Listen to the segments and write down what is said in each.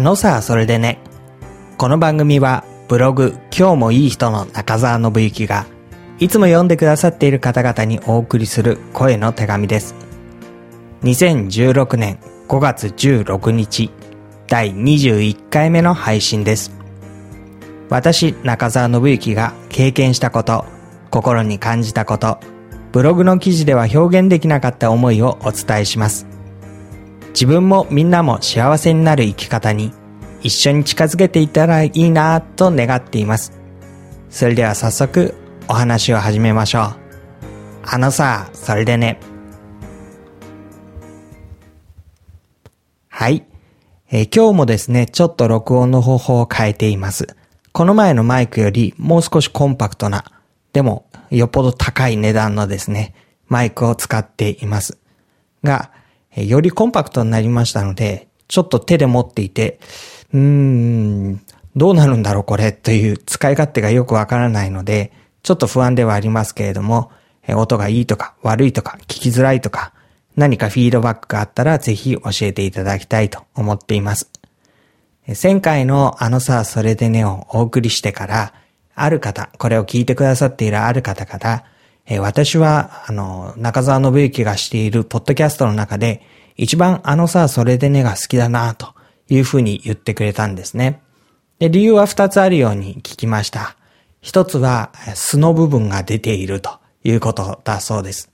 のさ、それでね。この番組はブログ今日もいい人の中澤信之がいつも読んでくださっている方々にお送りする声の手紙です。2016年5月16日第21回目の配信です。私、中澤信之が経験したこと、心に感じたこと、ブログの記事では表現できなかった思いをお伝えします。自分もみんなも幸せになる生き方に一緒に近づけていたらいいなぁと願っています。それでは早速お話を始めましょう。あのさ、それでね。はい。えー、今日もですね、ちょっと録音の方法を変えています。この前のマイクよりもう少しコンパクトな、でもよっぽど高い値段のですね、マイクを使っています。が、よりコンパクトになりましたので、ちょっと手で持っていて、うーん、どうなるんだろうこれという使い勝手がよくわからないので、ちょっと不安ではありますけれども、音がいいとか悪いとか聞きづらいとか、何かフィードバックがあったらぜひ教えていただきたいと思っています。前回のあのさ、それでねをお送りしてから、ある方、これを聞いてくださっているある方から、えー、私は、あの、中澤信之がしているポッドキャストの中で、一番あのさ、それでねが好きだな、というふうに言ってくれたんですね。で、理由は二つあるように聞きました。一つは、素の部分が出ているということだそうです。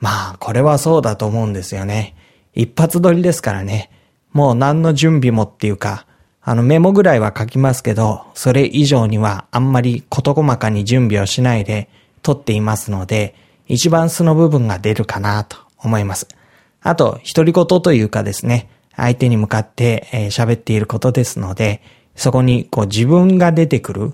まあ、これはそうだと思うんですよね。一発撮りですからね。もう何の準備もっていうか、あのメモぐらいは書きますけど、それ以上にはあんまり事細かに準備をしないで、取っていますので、一番素の部分が出るかなと思います。あと、独り言というかですね、相手に向かって喋、えー、っていることですので、そこにこう自分が出てくる。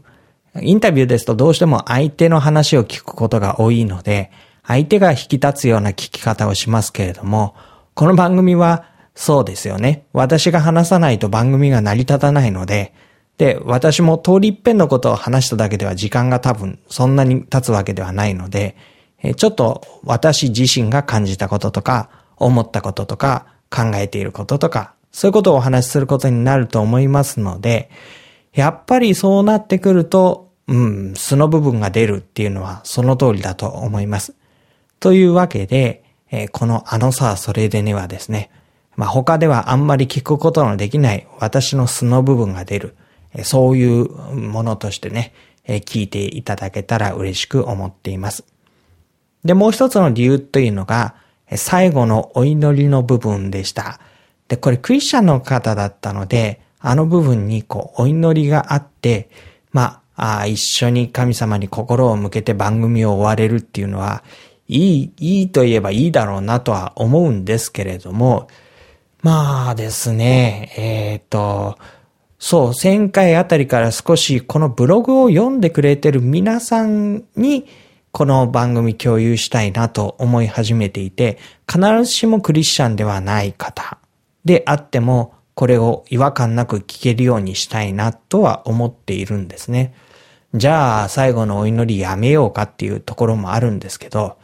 インタビューですとどうしても相手の話を聞くことが多いので、相手が引き立つような聞き方をしますけれども、この番組はそうですよね。私が話さないと番組が成り立たないので、で、私も通り一遍のことを話しただけでは時間が多分そんなに経つわけではないので、ちょっと私自身が感じたこととか、思ったこととか、考えていることとか、そういうことをお話しすることになると思いますので、やっぱりそうなってくると、うん、素の部分が出るっていうのはその通りだと思います。というわけで、えこのあのさ、それでねはですね、まあ、他ではあんまり聞くことのできない私の素の部分が出る。そういうものとしてね、聞いていただけたら嬉しく思っています。で、もう一つの理由というのが、最後のお祈りの部分でした。で、これクリスチャンの方だったので、あの部分にこう、お祈りがあって、まあ、あ一緒に神様に心を向けて番組を終われるっていうのは、いい、いいと言えばいいだろうなとは思うんですけれども、まあですね、えっ、ー、と、そう、1000回あたりから少しこのブログを読んでくれてる皆さんにこの番組共有したいなと思い始めていて、必ずしもクリスチャンではない方であっても、これを違和感なく聞けるようにしたいなとは思っているんですね。じゃあ、最後のお祈りやめようかっていうところもあるんですけど、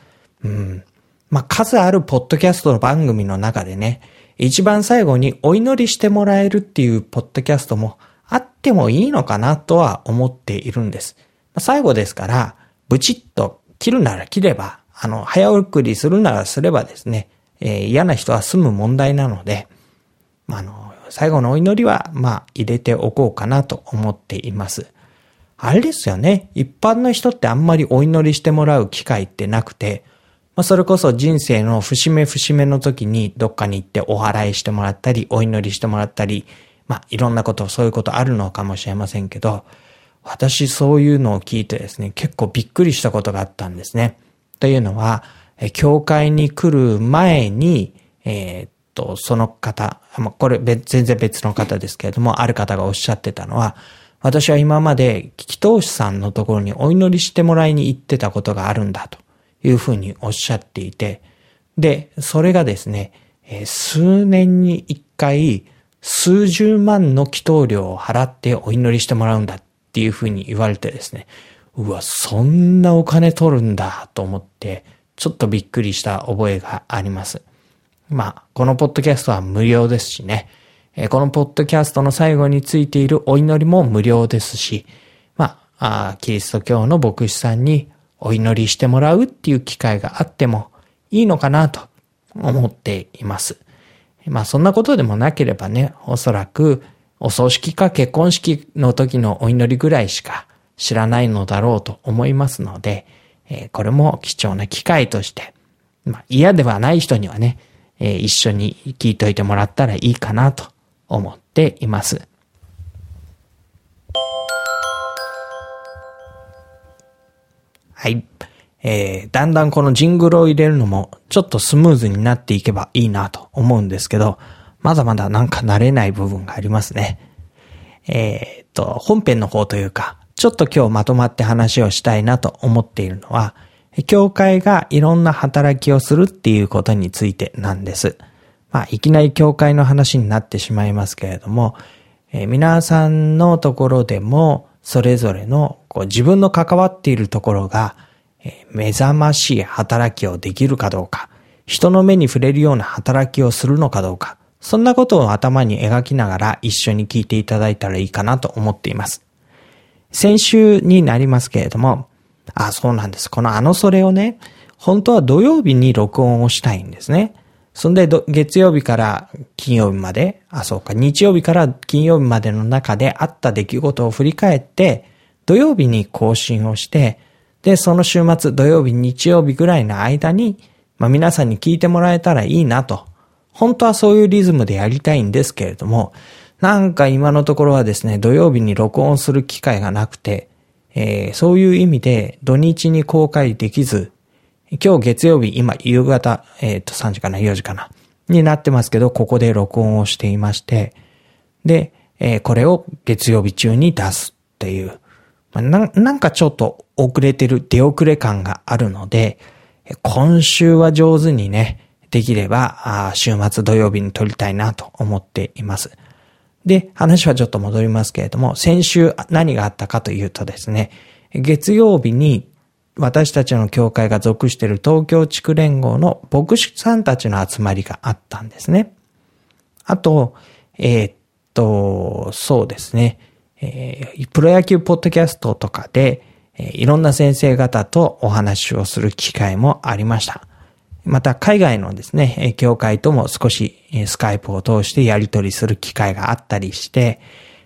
うん。まあ、数あるポッドキャストの番組の中でね、一番最後にお祈りしてもらえるっていうポッドキャストもあってもいいのかなとは思っているんです。最後ですから、ブチッと切るなら切れば、あの、早送りするならすればですね、えー、嫌な人は済む問題なので、あの、最後のお祈りは、まあ、入れておこうかなと思っています。あれですよね。一般の人ってあんまりお祈りしてもらう機会ってなくて、まあ、それこそ人生の節目節目の時にどっかに行ってお祓いしてもらったり、お祈りしてもらったり、まあ、いろんなこと、そういうことあるのかもしれませんけど、私そういうのを聞いてですね、結構びっくりしたことがあったんですね。というのは、教会に来る前に、えー、っと、その方、ま、これ全然別の方ですけれども、ある方がおっしゃってたのは、私は今まで聞き通しさんのところにお祈りしてもらいに行ってたことがあるんだと。いうふうにおっしゃっていて、で、それがですね、数年に一回、数十万の祈祷料を払ってお祈りしてもらうんだっていうふうに言われてですね、うわ、そんなお金取るんだと思って、ちょっとびっくりした覚えがあります。まあ、このポッドキャストは無料ですしね、このポッドキャストの最後についているお祈りも無料ですし、ま、あキリスト教の牧師さんにお祈りしてもらうっていう機会があってもいいのかなと思っています。まあそんなことでもなければね、おそらくお葬式か結婚式の時のお祈りぐらいしか知らないのだろうと思いますので、えー、これも貴重な機会として、まあ嫌ではない人にはね、えー、一緒に聞いといてもらったらいいかなと思っています。はい。えー、だんだんこのジングルを入れるのもちょっとスムーズになっていけばいいなと思うんですけど、まだまだなんか慣れない部分がありますね。えー、っと、本編の方というか、ちょっと今日まとまって話をしたいなと思っているのは、教会がいろんな働きをするっていうことについてなんです。まあ、いきなり教会の話になってしまいますけれども、えー、皆さんのところでも、それぞれのこう自分の関わっているところが、え、目覚ましい働きをできるかどうか、人の目に触れるような働きをするのかどうか、そんなことを頭に描きながら一緒に聞いていただいたらいいかなと思っています。先週になりますけれども、あ、そうなんです。このあのそれをね、本当は土曜日に録音をしたいんですね。そんで、月曜日から金曜日まで、あ、そうか、日曜日から金曜日までの中であった出来事を振り返って、土曜日に更新をして、で、その週末、土曜日、日曜日ぐらいの間に、まあ皆さんに聞いてもらえたらいいなと。本当はそういうリズムでやりたいんですけれども、なんか今のところはですね、土曜日に録音する機会がなくて、えー、そういう意味で土日に公開できず、今日月曜日、今夕方、えっ、ー、と3時かな、4時かな、になってますけど、ここで録音をしていまして、で、えー、これを月曜日中に出すっていう、まあ、ななんかちょっと遅れてる、出遅れ感があるので、今週は上手にね、できれば、週末土曜日に撮りたいなと思っています。で、話はちょっと戻りますけれども、先週何があったかというとですね、月曜日に私たちの教会が属している東京地区連合の牧師さんたちの集まりがあったんですね。あと、えー、っと、そうですね、えー、プロ野球ポッドキャストとかで、えー、いろんな先生方とお話をする機会もありました。また海外のですね、教会とも少しスカイプを通してやり取りする機会があったりして、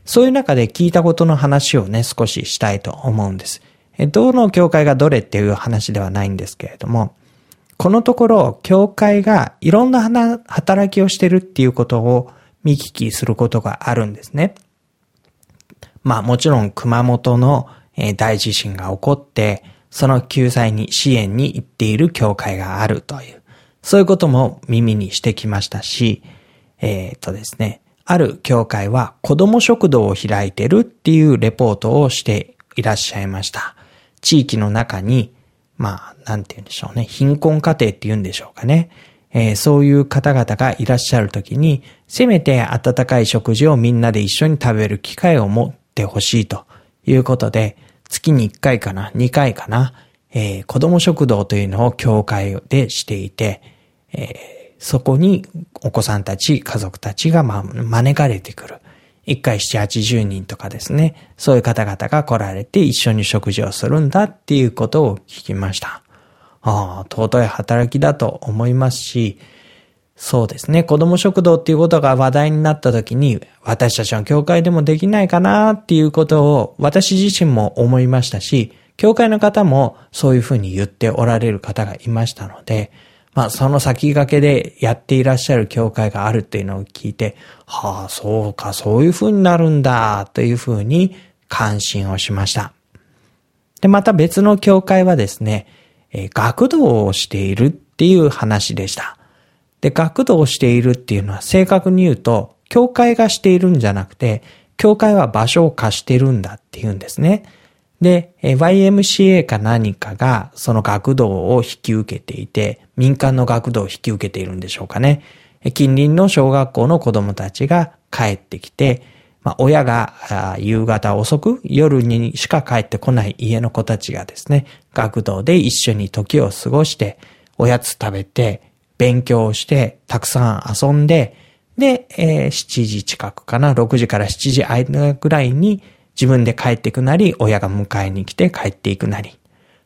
そういう中で聞いたことの話をね、少ししたいと思うんです。どの教会がどれっていう話ではないんですけれども、このところ、教会がいろんな働きをしてるっていうことを見聞きすることがあるんですね。まあもちろん熊本の大地震が起こって、その救済に支援に行っている教会があるという、そういうことも耳にしてきましたし、えっ、とですね、ある教会は子供食堂を開いてるっていうレポートをしていらっしゃいました。地域の中に、まあ、なんて言うんでしょうね。貧困家庭って言うんでしょうかね。えー、そういう方々がいらっしゃるときに、せめて温かい食事をみんなで一緒に食べる機会を持ってほしいということで、月に1回かな、2回かな、えー、子供食堂というのを教会でしていて、えー、そこにお子さんたち、家族たちが、ま、招かれてくる。一回七八十人とかですね、そういう方々が来られて一緒に食事をするんだっていうことを聞きました。ああ、尊い働きだと思いますし、そうですね、子供食堂っていうことが話題になった時に、私たちの教会でもできないかなっていうことを私自身も思いましたし、教会の方もそういうふうに言っておられる方がいましたので、まあ、その先駆けでやっていらっしゃる教会があるっていうのを聞いて、はあ、そうか、そういう風になるんだ、という風に関心をしました。で、また別の教会はですね、えー、学童をしているっていう話でした。で、学童をしているっていうのは正確に言うと、教会がしているんじゃなくて、教会は場所を貸してるんだっていうんですね。で、YMCA か何かがその学童を引き受けていて、民間の学童を引き受けているんでしょうかね。近隣の小学校の子供たちが帰ってきて、まあ、親が夕方遅く夜にしか帰ってこない家の子たちがですね、学童で一緒に時を過ごして、おやつ食べて、勉強して、たくさん遊んで、で、えー、7時近くかな、6時から7時間ぐらいに自分で帰ってくなり、親が迎えに来て帰っていくなり、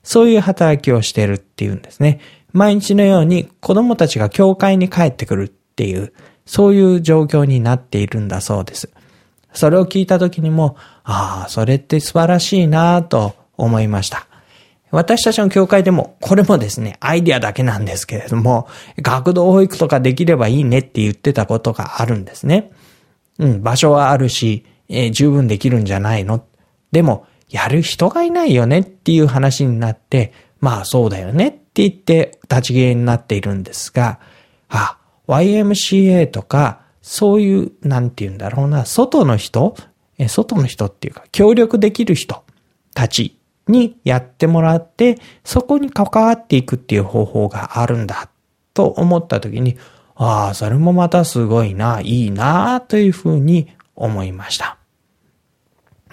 そういう働きをしてるっていうんですね。毎日のように子供たちが教会に帰ってくるっていう、そういう状況になっているんだそうです。それを聞いた時にも、ああ、それって素晴らしいなぁと思いました。私たちの教会でも、これもですね、アイディアだけなんですけれども、学童保育とかできればいいねって言ってたことがあるんですね。うん、場所はあるし、えー、十分できるんじゃないの？でも、やる人がいないよねっていう話になって、まあそうだよねって言って立ち消えになっているんですが、あ、YMCA とか、そういう、なんて言うんだろうな、外の人、え外の人っていうか、協力できる人たちにやってもらって、そこに関わっていくっていう方法があるんだと思った時に、ああ、それもまたすごいな、いいな、というふうに思いました。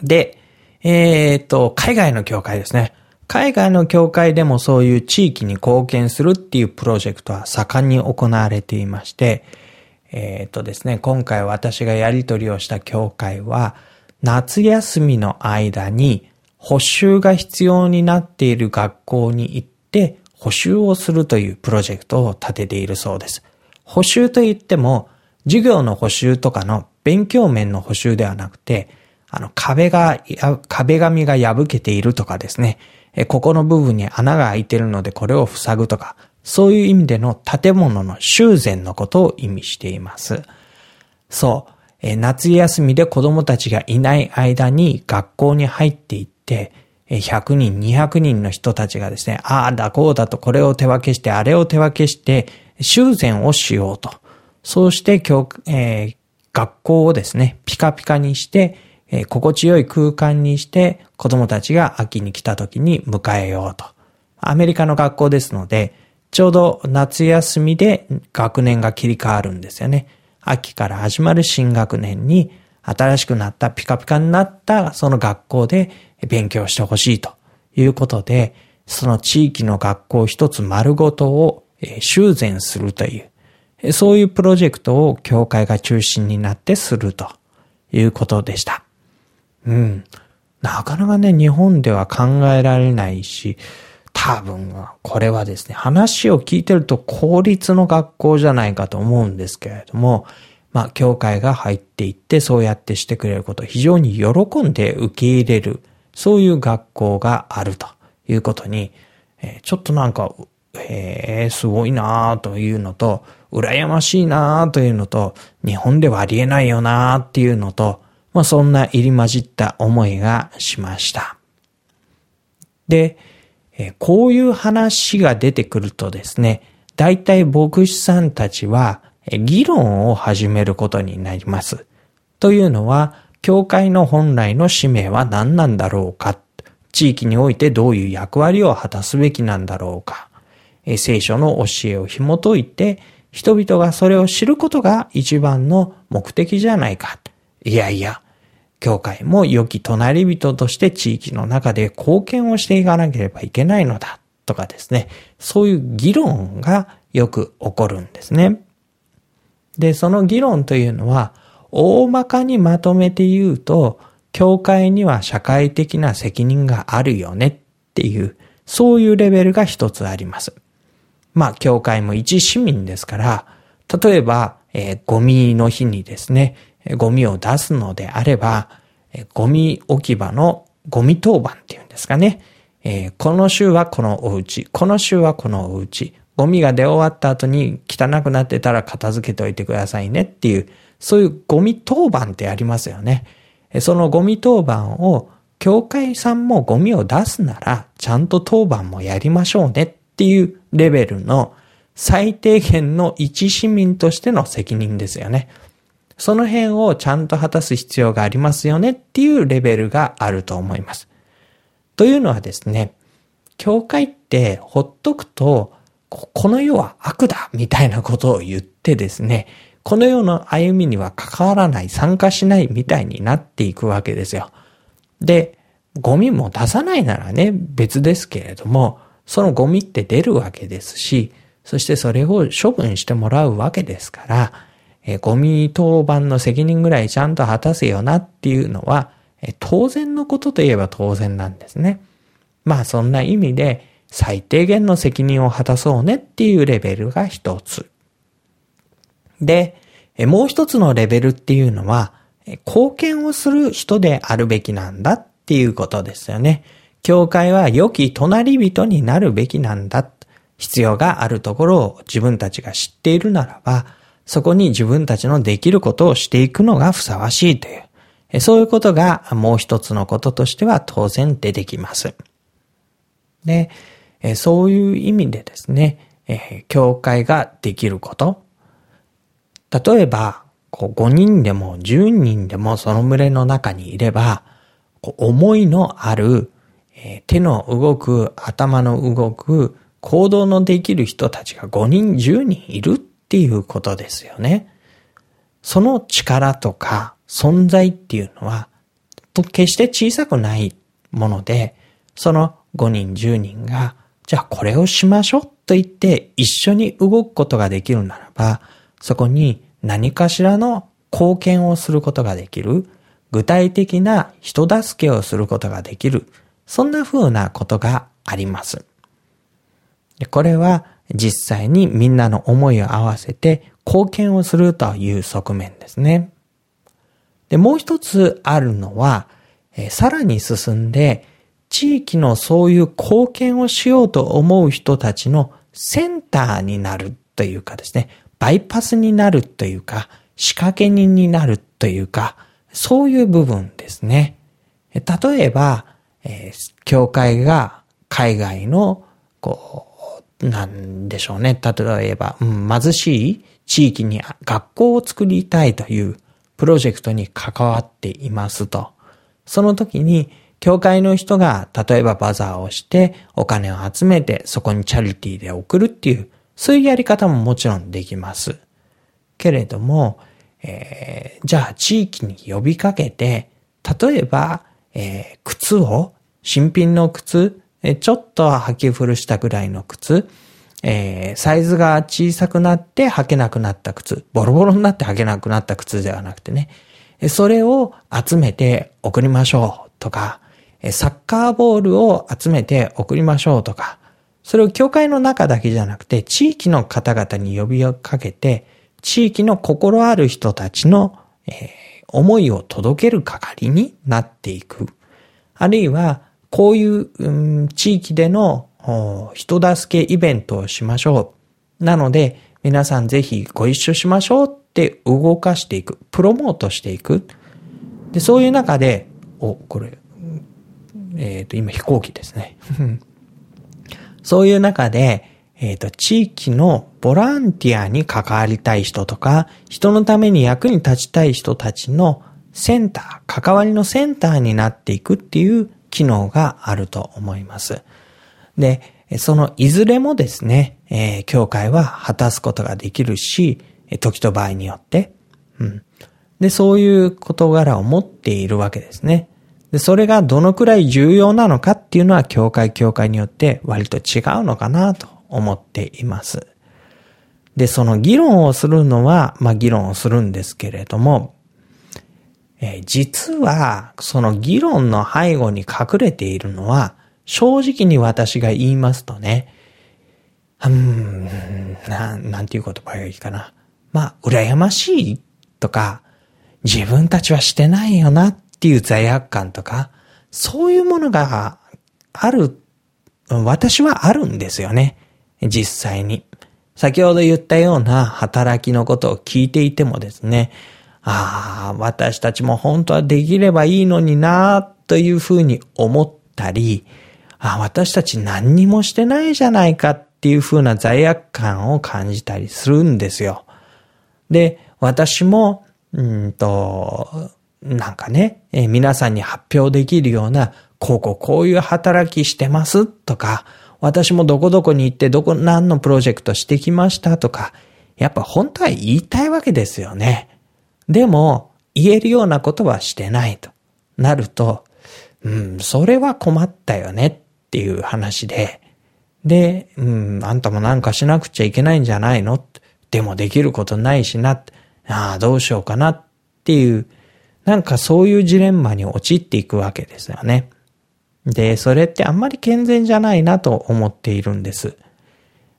で、えっ、と、海外の教会ですね。海外の教会でもそういう地域に貢献するっていうプロジェクトは盛んに行われていまして、えっ、とですね、今回私がやり取りをした教会は、夏休みの間に補修が必要になっている学校に行って補修をするというプロジェクトを立てているそうです。補修といっても、授業の補修とかの勉強面の補修ではなくて、あの壁が、壁紙が破けているとかですね、ここの部分に穴が開いているのでこれを塞ぐとか、そういう意味での建物の修繕のことを意味しています。そう、夏休みで子供たちがいない間に学校に入っていって、100人、200人の人たちがですね、ああだこうだとこれを手分けして、あれを手分けして、修繕をしようと。そうして、えー、学校をですね、ピカピカにして、えー、心地よい空間にして子供たちが秋に来た時に迎えようと。アメリカの学校ですので、ちょうど夏休みで学年が切り替わるんですよね。秋から始まる新学年に新しくなったピカピカになったその学校で勉強してほしいということで、その地域の学校一つ丸ごとを修繕するという、そういうプロジェクトを教会が中心になってするということでした。うん。なかなかね、日本では考えられないし、多分、これはですね、話を聞いてると公立の学校じゃないかと思うんですけれども、まあ、教会が入っていって、そうやってしてくれることを非常に喜んで受け入れる、そういう学校があるということに、ちょっとなんか、え、すごいなぁというのと、羨ましいなぁというのと、日本ではありえないよなぁっていうのと、まあそんな入り混じった思いがしました。で、えこういう話が出てくるとですね、大体牧師さんたちは議論を始めることになります。というのは、教会の本来の使命は何なんだろうか、地域においてどういう役割を果たすべきなんだろうか、聖書の教えを紐解いて、人々がそれを知ることが一番の目的じゃないか。いやいや、教会も良き隣人として地域の中で貢献をしていかなければいけないのだとかですね、そういう議論がよく起こるんですね。で、その議論というのは、大まかにまとめて言うと、教会には社会的な責任があるよねっていう、そういうレベルが一つあります。まあ、教会も一市民ですから、例えば、えー、ゴミの日にですね、ゴミを出すのであれば、ゴミ置き場のゴミ当番っていうんですかね。えー、この週はこのお家、この週はこのお家、ゴミが出終わった後に汚くなってたら片付けておいてくださいねっていう、そういうゴミ当番ってありますよね。そのゴミ当番を、教会さんもゴミを出すなら、ちゃんと当番もやりましょうねっっていうレベルの最低限の一市民としての責任ですよね。その辺をちゃんと果たす必要がありますよねっていうレベルがあると思います。というのはですね、教会ってほっとくと、この世は悪だみたいなことを言ってですね、この世の歩みには関わらない、参加しないみたいになっていくわけですよ。で、ゴミも出さないならね、別ですけれども、そのゴミって出るわけですし、そしてそれを処分してもらうわけですから、えー、ゴミ当番の責任ぐらいちゃんと果たせよなっていうのは、えー、当然のことといえば当然なんですね。まあそんな意味で最低限の責任を果たそうねっていうレベルが一つ。で、えー、もう一つのレベルっていうのは、貢献をする人であるべきなんだっていうことですよね。教会は良き隣人になるべきなんだ。必要があるところを自分たちが知っているならば、そこに自分たちのできることをしていくのがふさわしいという、そういうことがもう一つのこととしては当然出てきます。で、そういう意味でですね、教会ができること。例えば、5人でも10人でもその群れの中にいれば、思いのある、手の動く、頭の動く、行動のできる人たちが5人10人いるっていうことですよね。その力とか存在っていうのは、決して小さくないもので、その5人10人が、じゃあこれをしましょうと言って一緒に動くことができるならば、そこに何かしらの貢献をすることができる、具体的な人助けをすることができる、そんな風なことがあります。これは実際にみんなの思いを合わせて貢献をするという側面ですね。で、もう一つあるのは、えさらに進んで、地域のそういう貢献をしようと思う人たちのセンターになるというかですね、バイパスになるというか、仕掛け人になるというか、そういう部分ですね。例えば、えー、教会が海外の、こう、なんでしょうね。例えば、うん、貧しい地域に学校を作りたいというプロジェクトに関わっていますと。その時に、教会の人が、例えばバザーをして、お金を集めて、そこにチャリティーで送るっていう、そういうやり方ももちろんできます。けれども、えー、じゃあ地域に呼びかけて、例えば、えー、靴を、新品の靴、ちょっと履き古したぐらいの靴、えー、サイズが小さくなって履けなくなった靴、ボロボロになって履けなくなった靴ではなくてね、それを集めて送りましょうとか、サッカーボールを集めて送りましょうとか、それを教会の中だけじゃなくて、地域の方々に呼びかけて、地域の心ある人たちの、えー、思いを届ける係になっていく。あるいは、こういう、うん、地域での人助けイベントをしましょう。なので、皆さんぜひご一緒しましょうって動かしていく。プロモートしていく。で、そういう中で、お、これ、えっ、ー、と、今飛行機ですね。そういう中で、えっ、ー、と、地域のボランティアに関わりたい人とか、人のために役に立ちたい人たちのセンター、関わりのセンターになっていくっていう機能があると思います。で、そのいずれもですね、えー、教会は果たすことができるし、時と場合によって、うん。で、そういう事柄を持っているわけですね。で、それがどのくらい重要なのかっていうのは、教会教会によって割と違うのかなと思っています。で、その議論をするのは、まあ議論をするんですけれども、え、実は、その議論の背後に隠れているのは、正直に私が言いますとね、うん、な、なんていう言葉がいいかな。まあ、羨ましいとか、自分たちはしてないよなっていう罪悪感とか、そういうものがある、私はあるんですよね。実際に。先ほど言ったような働きのことを聞いていてもですね、ああ、私たちも本当はできればいいのになというふうに思ったり、あ私たち何にもしてないじゃないかっていうふうな罪悪感を感じたりするんですよ。で、私も、うんと、なんかね、え、皆さんに発表できるような、こうこうこういう働きしてますとか、私もどこどこに行ってどこ、何のプロジェクトしてきましたとか、やっぱ本当は言いたいわけですよね。でも、言えるようなことはしてないとなると、うん、それは困ったよねっていう話で、で、うん、あんたもなんかしなくちゃいけないんじゃないの？でもできることないしな、ああ、どうしようかなっていう、なんかそういうジレンマに陥っていくわけですよね。で、それってあんまり健全じゃないなと思っているんです。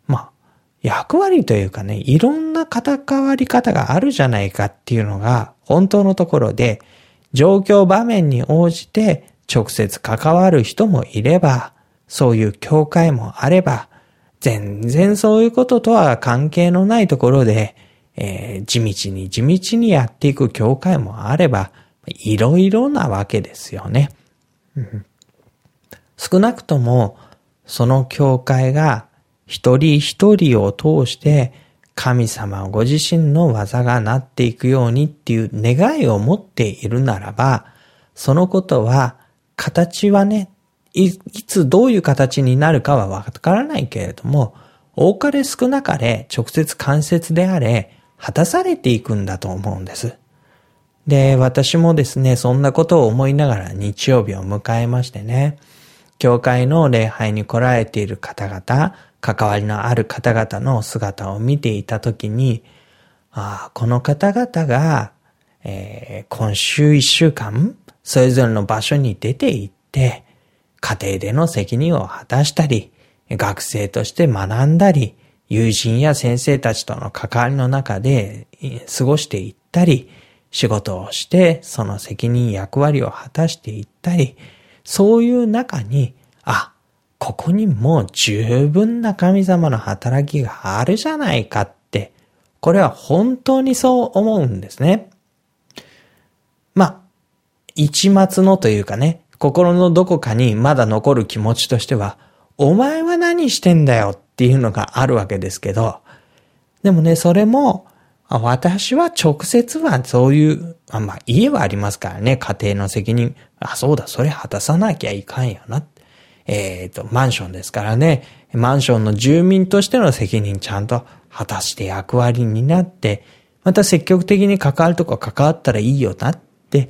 まあ、役割というかね、いろんな関わり方があるじゃないかっていうのが本当のところで、状況場面に応じて直接関わる人もいれば、そういう教会もあれば、全然そういうこととは関係のないところで、えー、地道に地道にやっていく教会もあれば、いろいろなわけですよね。うん、少なくとも、その教会が一人一人を通して神様ご自身の技がなっていくようにっていう願いを持っているならば、そのことは形はね、いつどういう形になるかはわからないけれども、多かれ少なかれ直接間接であれ、果たされていくんだと思うんです。で、私もですね、そんなことを思いながら日曜日を迎えましてね、教会の礼拝に来られている方々、関わりのある方々の姿を見ていたときに、ああ、この方々が、えー、今週一週間、それぞれの場所に出て行って、家庭での責任を果たしたり、学生として学んだり、友人や先生たちとの関わりの中で過ごしていったり、仕事をしてその責任役割を果たしていったり、そういう中に、あ、ここにもう十分な神様の働きがあるじゃないかって、これは本当にそう思うんですね。まあ、一末のというかね、心のどこかにまだ残る気持ちとしては、お前は何してんだよっていうのがあるわけですけど、でもね、それも、私は直接はそういう、まあ、家はありますからね、家庭の責任。あ、そうだ、それ果たさなきゃいかんよな。えっ、ー、と、マンションですからね、マンションの住民としての責任ちゃんと果たして役割になって、また積極的に関わるとこ関わったらいいよなって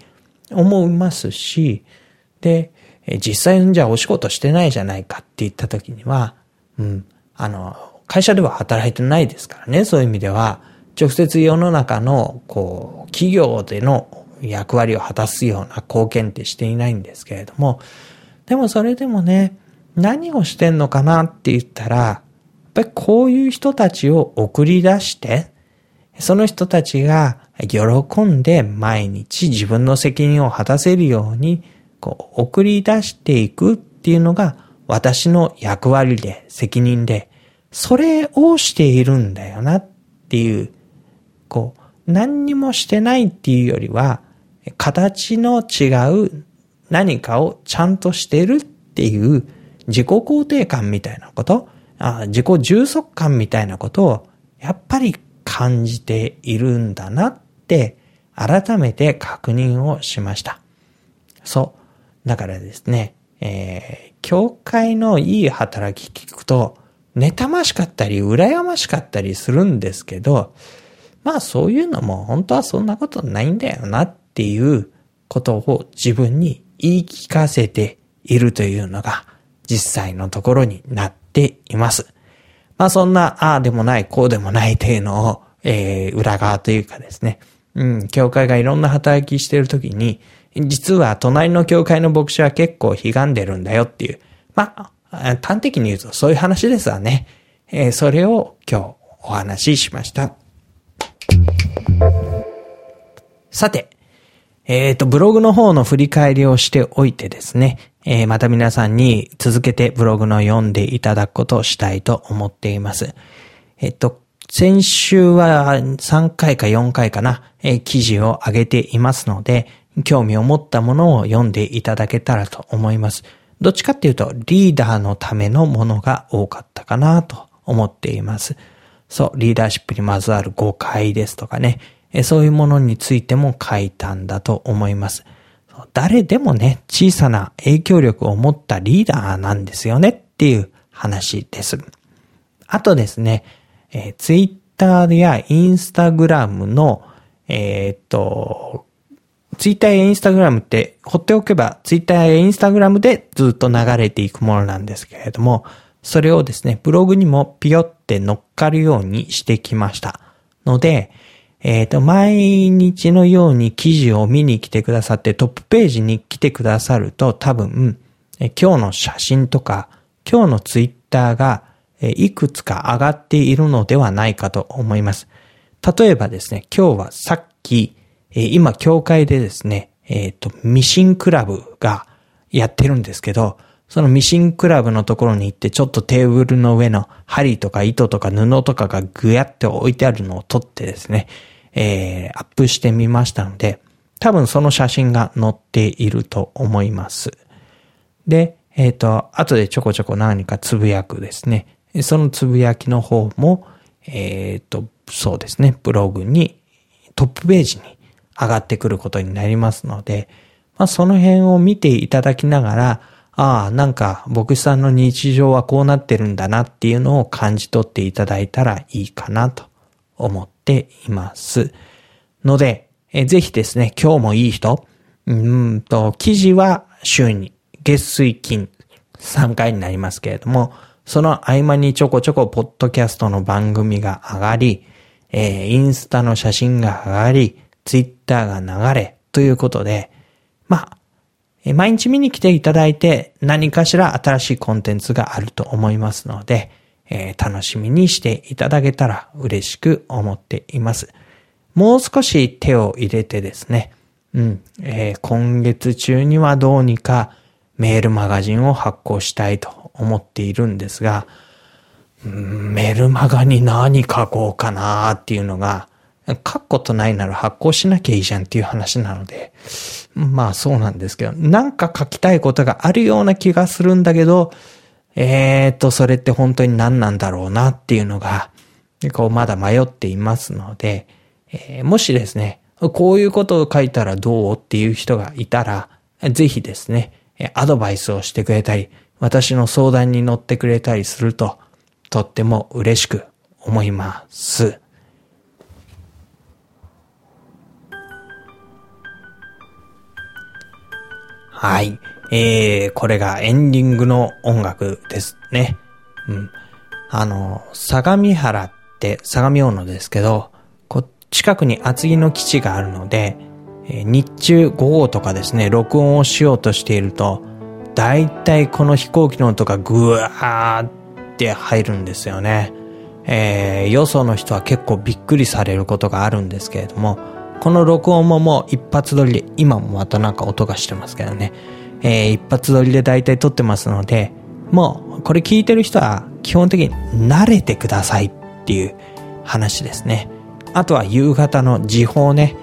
思いますし、で、実際じゃあお仕事してないじゃないかって言った時には、うん、あの、会社では働いてないですからね、そういう意味では、直接世の中の、こう、企業での役割を果たすような貢献ってしていないんですけれども、でもそれでもね、何をしてんのかなって言ったら、やっぱりこういう人たちを送り出して、その人たちが喜んで毎日自分の責任を果たせるように、こう、送り出していくっていうのが私の役割で、責任で、それをしているんだよなっていう、こう、何にもしてないっていうよりは、形の違う何かをちゃんとしてるっていう自己肯定感みたいなこと、あ自己充足感みたいなことをやっぱり感じているんだなって改めて確認をしました。そう。だからですね、えー、教会のいい働き聞くと、妬ましかったり、羨ましかったりするんですけど、まあそういうのも本当はそんなことないんだよなっっていうことを自分に言い聞かせているというのが実際のところになっています。まあそんな、ああでもない、こうでもないというのを、えー、裏側というかですね、うん、教会がいろんな働きしてるときに、実は隣の教会の牧師は結構悲んでるんだよっていう。まあ、端的に言うとそういう話ですわね。えー、それを今日お話ししました。さて、えっ、ー、と、ブログの方の振り返りをしておいてですね、えー、また皆さんに続けてブログの読んでいただくことをしたいと思っています。えっ、と、先週は3回か4回かな、えー、記事を上げていますので、興味を持ったものを読んでいただけたらと思います。どっちかっていうと、リーダーのためのものが多かったかなと思っています。そう、リーダーシップにまずある誤解ですとかね、そういうものについても書いたんだと思います。誰でもね、小さな影響力を持ったリーダーなんですよねっていう話です。あとですね、えー、ツイッターやインスタグラムの、えー、っと、ツイッターやインスタグラムって放っておけばツイッターやインスタグラムでずっと流れていくものなんですけれども、それをですね、ブログにもピヨって乗っかるようにしてきました。ので、えっ、と、毎日のように記事を見に来てくださってトップページに来てくださると多分、今日の写真とか、今日のツイッターが、いくつか上がっているのではないかと思います。例えばですね、今日はさっき、今、教会でですね、えっ、と、ミシンクラブがやってるんですけど、そのミシンクラブのところに行ってちょっとテーブルの上の針とか糸とか布とかがぐやって置いてあるのを撮ってですね、えー、アップしてみましたので、多分その写真が載っていると思います。で、えっ、ー、と、後でちょこちょこ何かつぶやくですね。そのつぶやきの方も、えっ、ー、と、そうですね、ブログに、トップページに上がってくることになりますので、まあ、その辺を見ていただきながら、ああ、なんか、牧師さんの日常はこうなってるんだなっていうのを感じ取っていただいたらいいかなと思っています。ので、えぜひですね、今日もいい人、うんと、記事は週に月水金3回になりますけれども、その合間にちょこちょこポッドキャストの番組が上がり、えー、インスタの写真が上がり、ツイッターが流れということで、まあ、毎日見に来ていただいて何かしら新しいコンテンツがあると思いますので、えー、楽しみにしていただけたら嬉しく思っています。もう少し手を入れてですね、うん、えー、今月中にはどうにかメールマガジンを発行したいと思っているんですが、うん、メールマガに何書こうかなっていうのが、書くことないなら発行しなきゃいいじゃんっていう話なので、まあそうなんですけど、なんか書きたいことがあるような気がするんだけど、えーと、それって本当に何なんだろうなっていうのが、こうまだ迷っていますので、えー、もしですね、こういうことを書いたらどうっていう人がいたら、ぜひですね、アドバイスをしてくれたり、私の相談に乗ってくれたりすると、とっても嬉しく思います。はい。えー、これがエンディングの音楽ですね。うん。あの、相模原って相模大野ですけど、こ近くに厚木の基地があるので、えー、日中午後とかですね、録音をしようとしていると、だいたいこの飛行機の音がぐわーって入るんですよね。えー、よその人は結構びっくりされることがあるんですけれども、この録音ももう一発撮りで、今もまたなんか音がしてますけどね。えー、一発撮りで大体撮ってますので、もうこれ聞いてる人は基本的に慣れてくださいっていう話ですね。あとは夕方の時報ね。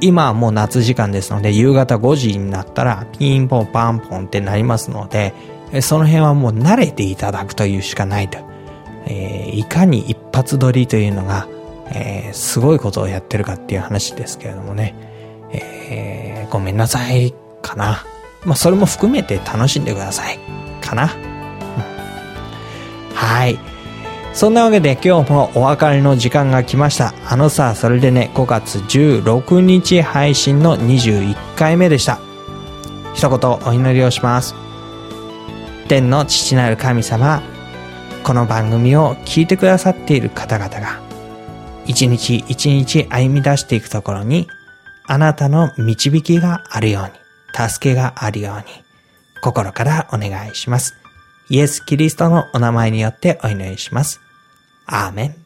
今はもう夏時間ですので、夕方5時になったらピンポンパンポンってなりますので、その辺はもう慣れていただくというしかないと。えー、いかに一発撮りというのがえー、すごいことをやってるかっていう話ですけれどもね、えー、ごめんなさいかな。まあ、それも含めて楽しんでくださいかな。はい。そんなわけで今日もお別れの時間が来ました。あのさ、それでね、5月16日配信の21回目でした。一言お祈りをします。天の父なる神様、この番組を聞いてくださっている方々が、一日一日歩み出していくところに、あなたの導きがあるように、助けがあるように、心からお願いします。イエス・キリストのお名前によってお祈りします。アーメン。